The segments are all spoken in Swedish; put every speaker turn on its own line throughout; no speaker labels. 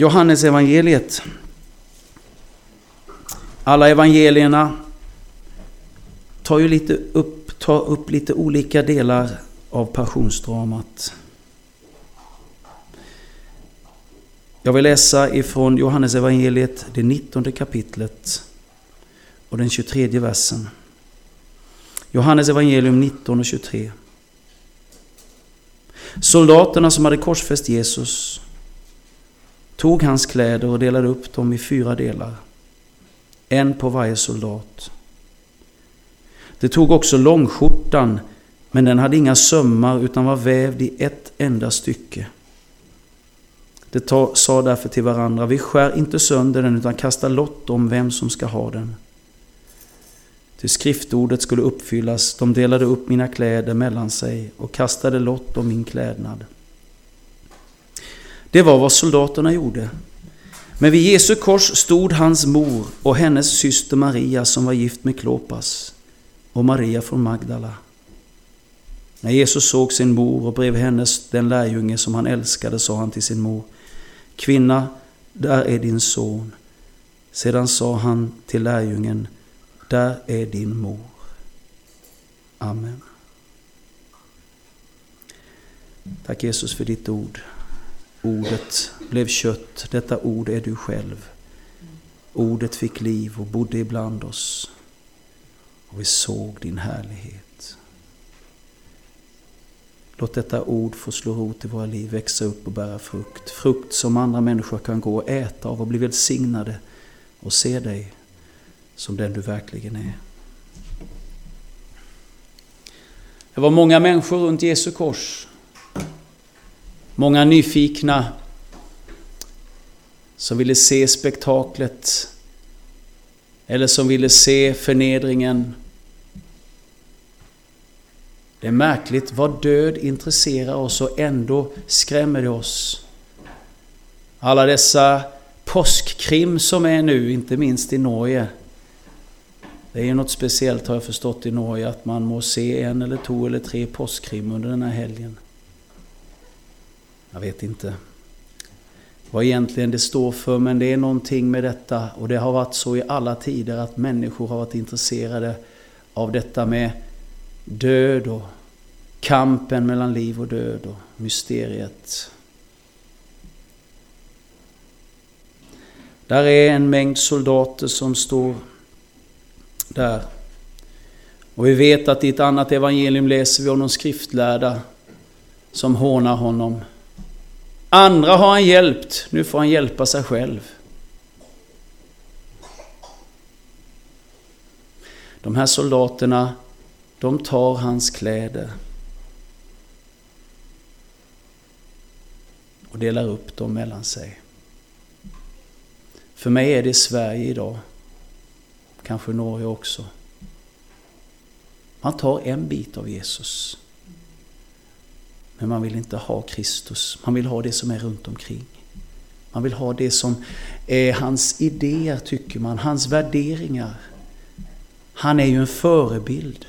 Johannes evangeliet. Alla evangelierna tar ju lite upp, tar upp lite olika delar av passionsdramat. Jag vill läsa ifrån Johannes evangeliet, det 19 kapitlet och den 23 versen. Johannes evangelium 19 och 23. Soldaterna som hade korsfäst Jesus tog hans kläder och delade upp dem i fyra delar. En på varje soldat. De tog också långskjortan, men den hade inga sömmar utan var vävd i ett enda stycke. De sa därför till varandra, vi skär inte sönder den utan kastar lott om vem som ska ha den. Till skriftordet skulle uppfyllas, de delade upp mina kläder mellan sig och kastade lott om min klädnad. Det var vad soldaterna gjorde. Men vid Jesu kors stod hans mor och hennes syster Maria som var gift med Klopas och Maria från Magdala. När Jesus såg sin mor och bredvid hennes den lärjunge som han älskade sa han till sin mor Kvinna, där är din son. Sedan sa han till lärjungen Där är din mor. Amen. Tack Jesus för ditt ord. Ordet blev kött, detta ord är du själv. Ordet fick liv och bodde ibland oss. Och vi såg din härlighet. Låt detta ord få slå rot i våra liv, växa upp och bära frukt. Frukt som andra människor kan gå och äta av och bli välsignade och se dig som den du verkligen är. Det var många människor runt Jesu kors Många nyfikna som ville se spektaklet eller som ville se förnedringen. Det är märkligt vad död intresserar oss och ändå skrämmer det oss. Alla dessa påskkrim som är nu, inte minst i Norge. Det är ju något speciellt har jag förstått i Norge att man må se en eller två eller tre påskkrim under den här helgen. Jag vet inte vad egentligen det står för, men det är någonting med detta. Och det har varit så i alla tider att människor har varit intresserade av detta med död och kampen mellan liv och död och mysteriet. Där är en mängd soldater som står där. Och vi vet att i ett annat evangelium läser vi om de skriftlärda som hånar honom. Andra har han hjälpt, nu får han hjälpa sig själv. De här soldaterna, de tar hans kläder och delar upp dem mellan sig. För mig är det Sverige idag, kanske Norge också. Man tar en bit av Jesus men man vill inte ha Kristus. Man vill ha det som är runt omkring. Man vill ha det som är hans idéer, tycker man, hans värderingar. Han är ju en förebild.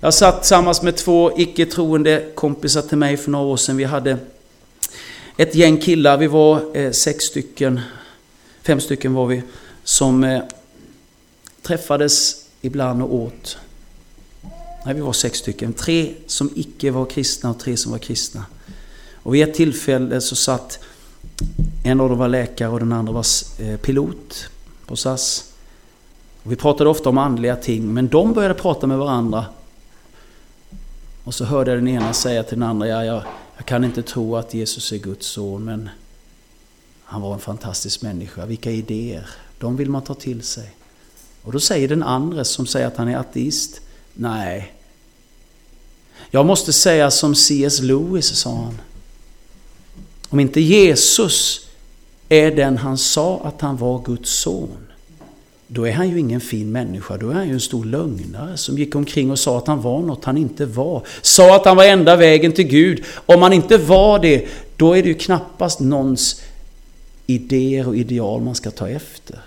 Jag satt tillsammans med två icke-troende kompisar till mig för några år sedan. Vi hade ett gäng killar, vi var eh, sex stycken, fem stycken var vi, som eh, träffades ibland och åt. Nej, vi var sex stycken. Tre som icke var kristna och tre som var kristna. Och vid ett tillfälle så satt en av dem var läkare och den andra var eh, pilot på SAS. Och vi pratade ofta om andliga ting, men de började prata med varandra. Och så hörde jag den ena säga till den andra, ja, jag, jag kan inte tro att Jesus är Guds son, men han var en fantastisk människa. Vilka idéer! De vill man ta till sig. Och då säger den andra som säger att han är ateist, nej, jag måste säga som C.S. Lewis sa han. Om inte Jesus är den han sa att han var Guds son, då är han ju ingen fin människa, då är han ju en stor lögnare som gick omkring och sa att han var något han inte var. Sa att han var enda vägen till Gud. Om han inte var det, då är det ju knappast någons idéer och ideal man ska ta efter.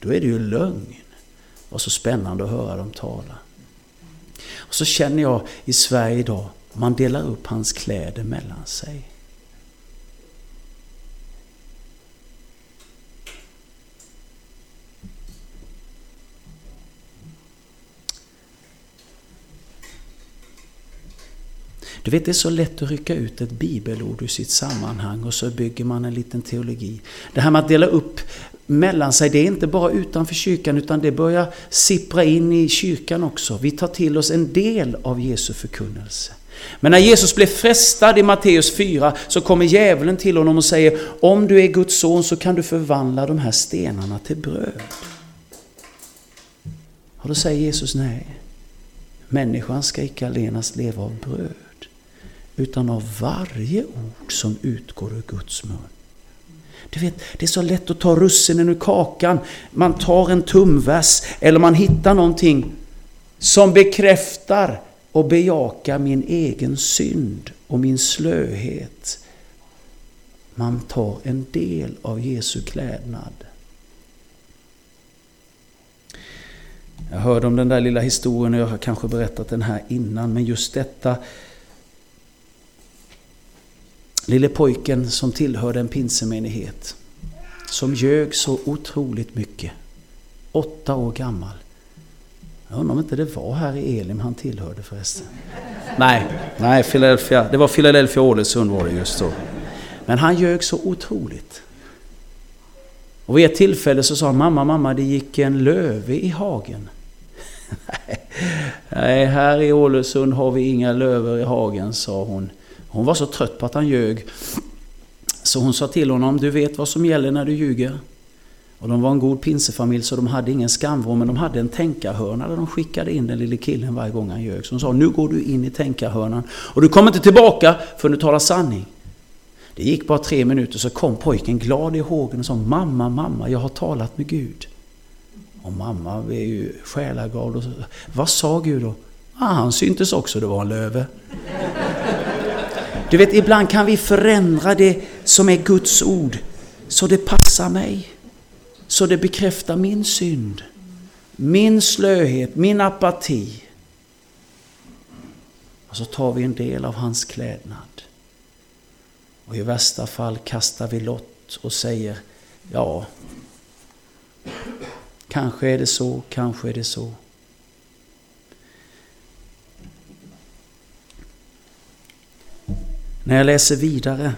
Då är det ju lögn. Vad så spännande att höra dem tala. Och så känner jag i Sverige idag, man delar upp hans kläder mellan sig. Du vet, det är så lätt att rycka ut ett bibelord ur sitt sammanhang och så bygger man en liten teologi. Det här med att dela upp mellan sig, det är inte bara utanför kyrkan utan det börjar sippra in i kyrkan också. Vi tar till oss en del av Jesu förkunnelse. Men när Jesus blev frestad i Matteus 4 så kommer djävulen till honom och säger om du är Guds son så kan du förvandla de här stenarna till bröd. Och då säger Jesus nej. Människan ska icke allenast leva av bröd utan av varje ord som utgår ur Guds mun. Du vet, det är så lätt att ta russinen ur kakan. Man tar en tumvers eller man hittar någonting som bekräftar och bejakar min egen synd och min slöhet. Man tar en del av Jesu klädnad. Jag hörde om den där lilla historien och jag har kanske berättat den här innan, men just detta Lille pojken som tillhörde en pinsemenighet. Som ljög så otroligt mycket. Åtta år gammal. Jag undrar om inte det var här i Elim han tillhörde förresten. Nej, nej Philadelphia, det var Philadelphia Ålesund var det just då. Men han ljög så otroligt. Och vid ett tillfälle så sa han, mamma, mamma, det gick en löve i hagen. Nej, här i Ålesund har vi inga löver i hagen, sa hon. Hon var så trött på att han ljög. Så hon sa till honom, du vet vad som gäller när du ljuger. Och de var en god pinsefamilj så de hade ingen skamvrå men de hade en tänkarhörna där de skickade in den lille killen varje gång han ljög. Så hon sa, nu går du in i tänkarhörnan och du kommer inte tillbaka förrän du talar sanning. Det gick bara tre minuter så kom pojken glad i hågen och sa, mamma, mamma, jag har talat med Gud. Och mamma är ju själaglad. Och så, Vad sa Gud då? Ah, han syntes också, det var en löve. Du vet, ibland kan vi förändra det som är Guds ord så det passar mig. Så det bekräftar min synd, min slöhet, min apati. Och så tar vi en del av hans klädnad. Och i värsta fall kastar vi lott och säger ja, kanske är det så, kanske är det så. När jag läser vidare,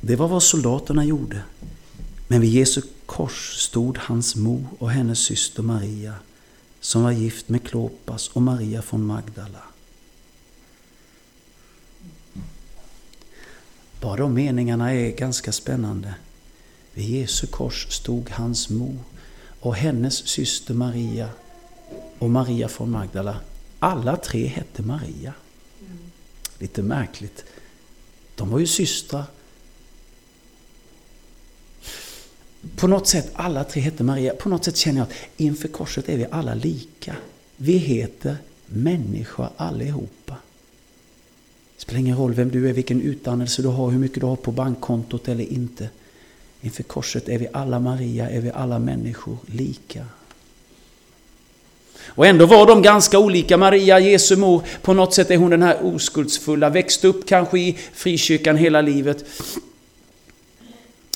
det var vad soldaterna gjorde. Men vid Jesu kors stod hans mor och hennes syster Maria, som var gift med Klopas och Maria från Magdala. Bara de meningarna är ganska spännande. Vid Jesu kors stod hans mor och hennes syster Maria och Maria från Magdala. Alla tre hette Maria. Lite märkligt. De var ju systrar. På något sätt, alla tre hette Maria. På något sätt känner jag att inför korset är vi alla lika. Vi heter människa allihopa. Det spelar ingen roll vem du är, vilken utdannelse du har, hur mycket du har på bankkontot eller inte. Inför korset är vi alla Maria, är vi alla människor lika. Och ändå var de ganska olika. Maria, Jesu mor, på något sätt är hon den här oskuldsfulla, växt upp kanske i frikyrkan hela livet.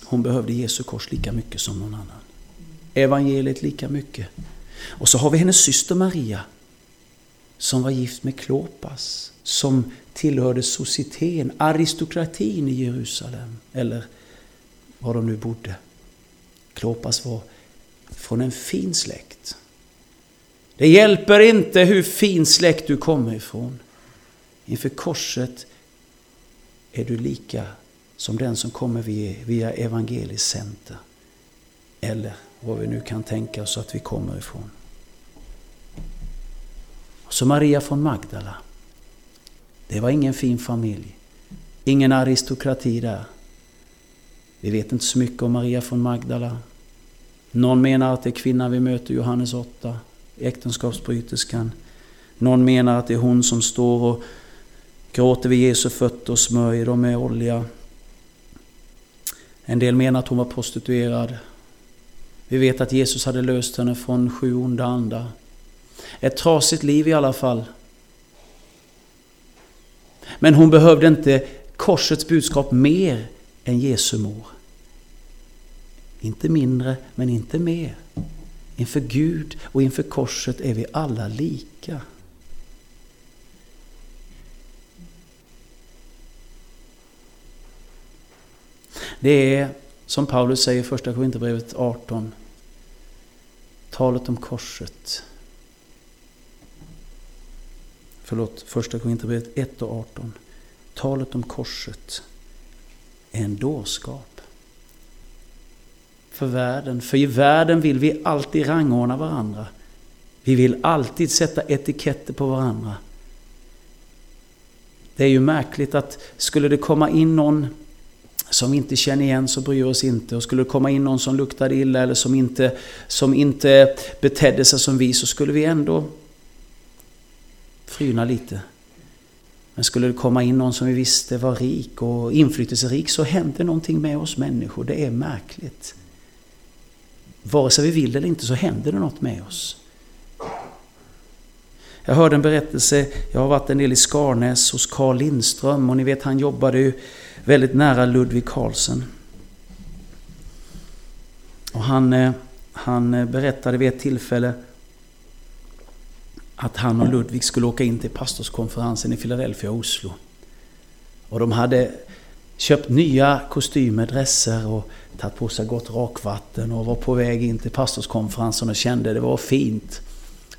Hon behövde Jesu kors lika mycket som någon annan. Evangeliet lika mycket. Och så har vi hennes syster Maria, som var gift med Klopas, som tillhörde societeten, aristokratin i Jerusalem, eller var de nu bodde. Klopas var från en fin släkt. Det hjälper inte hur fin släkt du kommer ifrån. Inför korset är du lika som den som kommer via, evangeliskt center. Eller vad vi nu kan tänka oss att vi kommer ifrån. Så Maria från Magdala. Det var ingen fin familj. Ingen aristokrati där. Vi vet inte så mycket om Maria från Magdala. Någon menar att det är kvinnan vi möter i Johannes 8 äktenskapsbryterskan. Någon menar att det är hon som står och gråter vid Jesu fötter och smörjer dem med olja. En del menar att hon var prostituerad. Vi vet att Jesus hade löst henne från sju onda andar. Ett trasigt liv i alla fall. Men hon behövde inte korsets budskap mer än Jesu mor. Inte mindre, men inte mer. Inför Gud och inför korset är vi alla lika. Det är, som Paulus säger i första Korinthierbrevet 18, talet om korset. Förlåt, första Korinthierbrevet 1 och 18. Talet om korset är en dårskap. För världen. För i världen vill vi alltid rangordna varandra. Vi vill alltid sätta etiketter på varandra. Det är ju märkligt att skulle det komma in någon som vi inte känner igen så bryr oss inte. Och skulle det komma in någon som luktade illa eller som inte, som inte betedde sig som vi så skulle vi ändå fryna lite. Men skulle det komma in någon som vi visste var rik och inflytelserik så händer någonting med oss människor. Det är märkligt. Vare sig vi vill eller inte så händer det något med oss. Jag hörde en berättelse, jag har varit en del i Skarnäs hos Carl Lindström och ni vet han jobbade ju väldigt nära Ludvig Carlsen. Och han, eh, han berättade vid ett tillfälle att han och Ludvig skulle åka in till pastorskonferensen i Philadelphia och Oslo. Och de hade köpt nya kostymer, dresser och tagit på sig gott rakvatten och var på väg in till pastorskonferensen och kände det var fint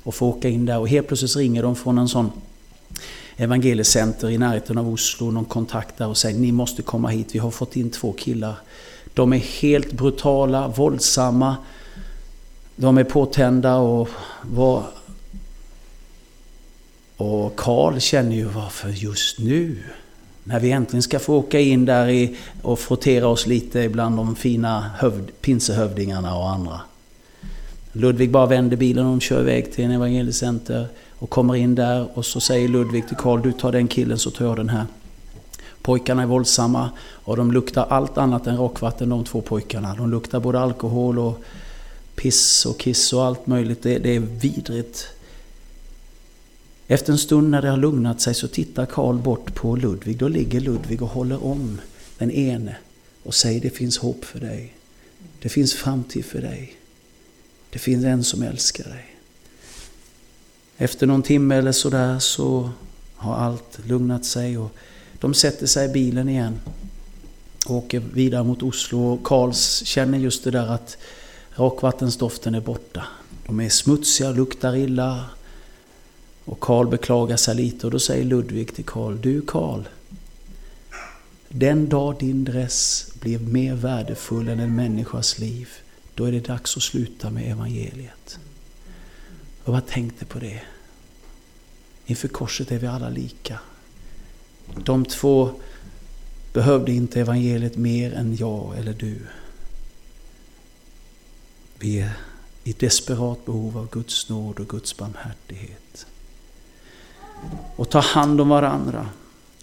att få åka in där. Och helt plötsligt ringer de från en sån evangeliecenter i närheten av Oslo, någon kontakt där och säger ni måste komma hit, vi har fått in två killar. De är helt brutala, våldsamma, de är påtända och var... Och Karl känner ju varför just nu? När vi äntligen ska få åka in där i, och frottera oss lite bland de fina hövd, pinsehövdingarna och andra. Ludvig bara vänder bilen och de kör iväg till en evangeliecenter och kommer in där och så säger Ludvig till Karl, du tar den killen så tar jag den här. Pojkarna är våldsamma och de luktar allt annat än rakvatten de två pojkarna. De luktar både alkohol och piss och kiss och allt möjligt. Det, det är vidrigt. Efter en stund när det har lugnat sig så tittar Karl bort på Ludvig. Då ligger Ludvig och håller om den ene och säger det finns hopp för dig. Det finns framtid för dig. Det finns en som älskar dig. Efter någon timme eller sådär så har allt lugnat sig och de sätter sig i bilen igen och åker vidare mot Oslo. Och Karls känner just det där att rakvattensdoften är borta. De är smutsiga, luktar illa. Och Karl beklagar sig lite och då säger Ludvig till Karl, du Karl, den dag din dress blir mer värdefull än en människas liv, då är det dags att sluta med evangeliet. Och jag tänkte på det. Inför korset är vi alla lika. De två behövde inte evangeliet mer än jag eller du. Vi är i desperat behov av Guds nåd och Guds barmhärtighet. Och ta hand om varandra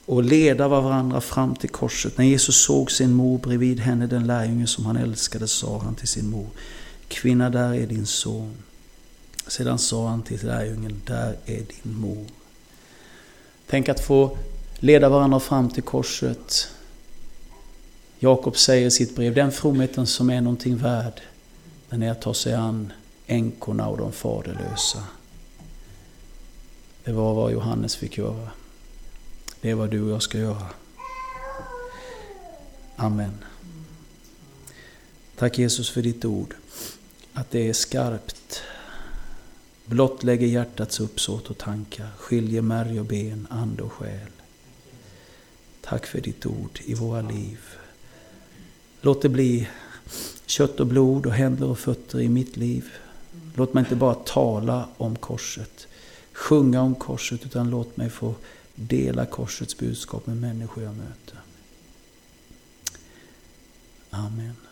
och leda varandra fram till korset. När Jesus såg sin mor bredvid henne, den lärjunge som han älskade, sa han till sin mor, Kvinna, där är din son. Sedan sa han till lärjungen, där är din mor. Tänk att få leda varandra fram till korset. Jakob säger i sitt brev, den fromheten som är någonting värd, den är att ta sig an änkorna och de faderlösa. Det var vad Johannes fick göra. Det är vad du och jag ska göra. Amen. Tack Jesus för ditt ord. Att det är skarpt. Blottlägger hjärtats uppsåt och tankar. Skiljer märg och ben, ande och själ. Tack för ditt ord i våra liv. Låt det bli kött och blod och händer och fötter i mitt liv. Låt mig inte bara tala om korset, sjunga om korset, utan låt mig få dela korsets budskap med människor jag möter. Amen.